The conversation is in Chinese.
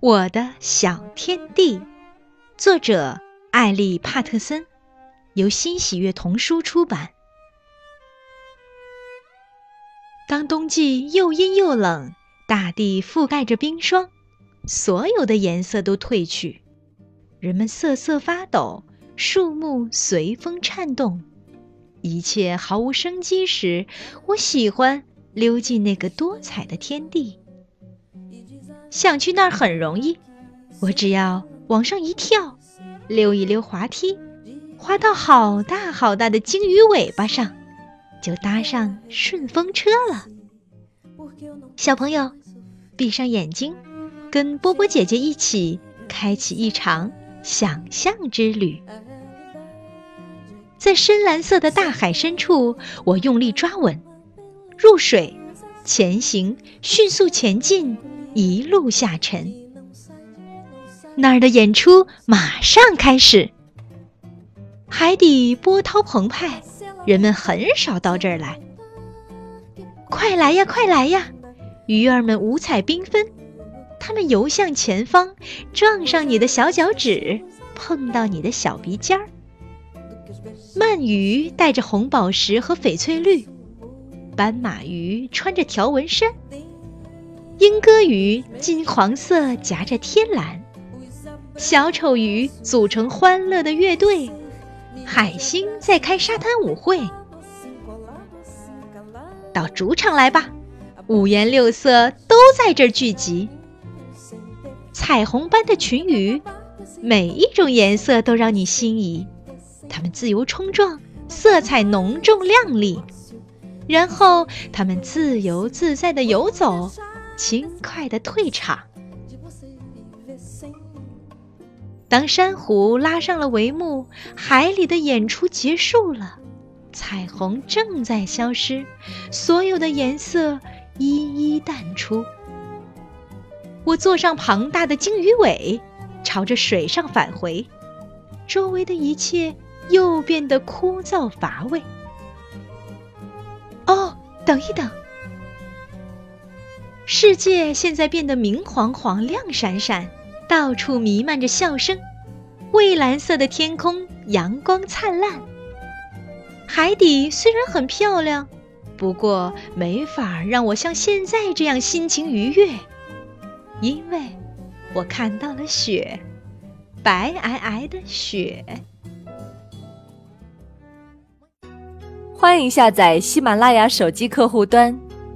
我的小天地，作者艾利·帕特森，由新喜悦童书出版。当冬季又阴又冷，大地覆盖着冰霜，所有的颜色都褪去，人们瑟瑟发抖，树木随风颤动，一切毫无生机时，我喜欢溜进那个多彩的天地。想去那儿很容易，我只要往上一跳，溜一溜滑梯，滑到好大好大的鲸鱼尾巴上，就搭上顺风车了。小朋友，闭上眼睛，跟波波姐姐一起开启一场想象之旅。在深蓝色的大海深处，我用力抓稳，入水，前行，迅速前进。一路下沉，那儿的演出马上开始。海底波涛澎湃，人们很少到这儿来。快来呀，快来呀！鱼儿们五彩缤纷，它们游向前方，撞上你的小脚趾，碰到你的小鼻尖儿。鳗鱼带着红宝石和翡翠绿，斑马鱼穿着条纹衫。莺歌鱼金黄色夹着天蓝，小丑鱼组成欢乐的乐队，海星在开沙滩舞会。到主场来吧，五颜六色都在这儿聚集。彩虹般的群鱼，每一种颜色都让你心仪。它们自由冲撞，色彩浓重亮丽，然后它们自由自在地游走。轻快的退场。当珊瑚拉上了帷幕，海里的演出结束了，彩虹正在消失，所有的颜色一一淡出。我坐上庞大的鲸鱼尾，朝着水上返回，周围的一切又变得枯燥乏味。哦，等一等。世界现在变得明晃晃、亮闪闪，到处弥漫着笑声。蔚蓝色的天空，阳光灿烂。海底虽然很漂亮，不过没法让我像现在这样心情愉悦，因为我看到了雪，白皑皑的雪。欢迎下载喜马拉雅手机客户端。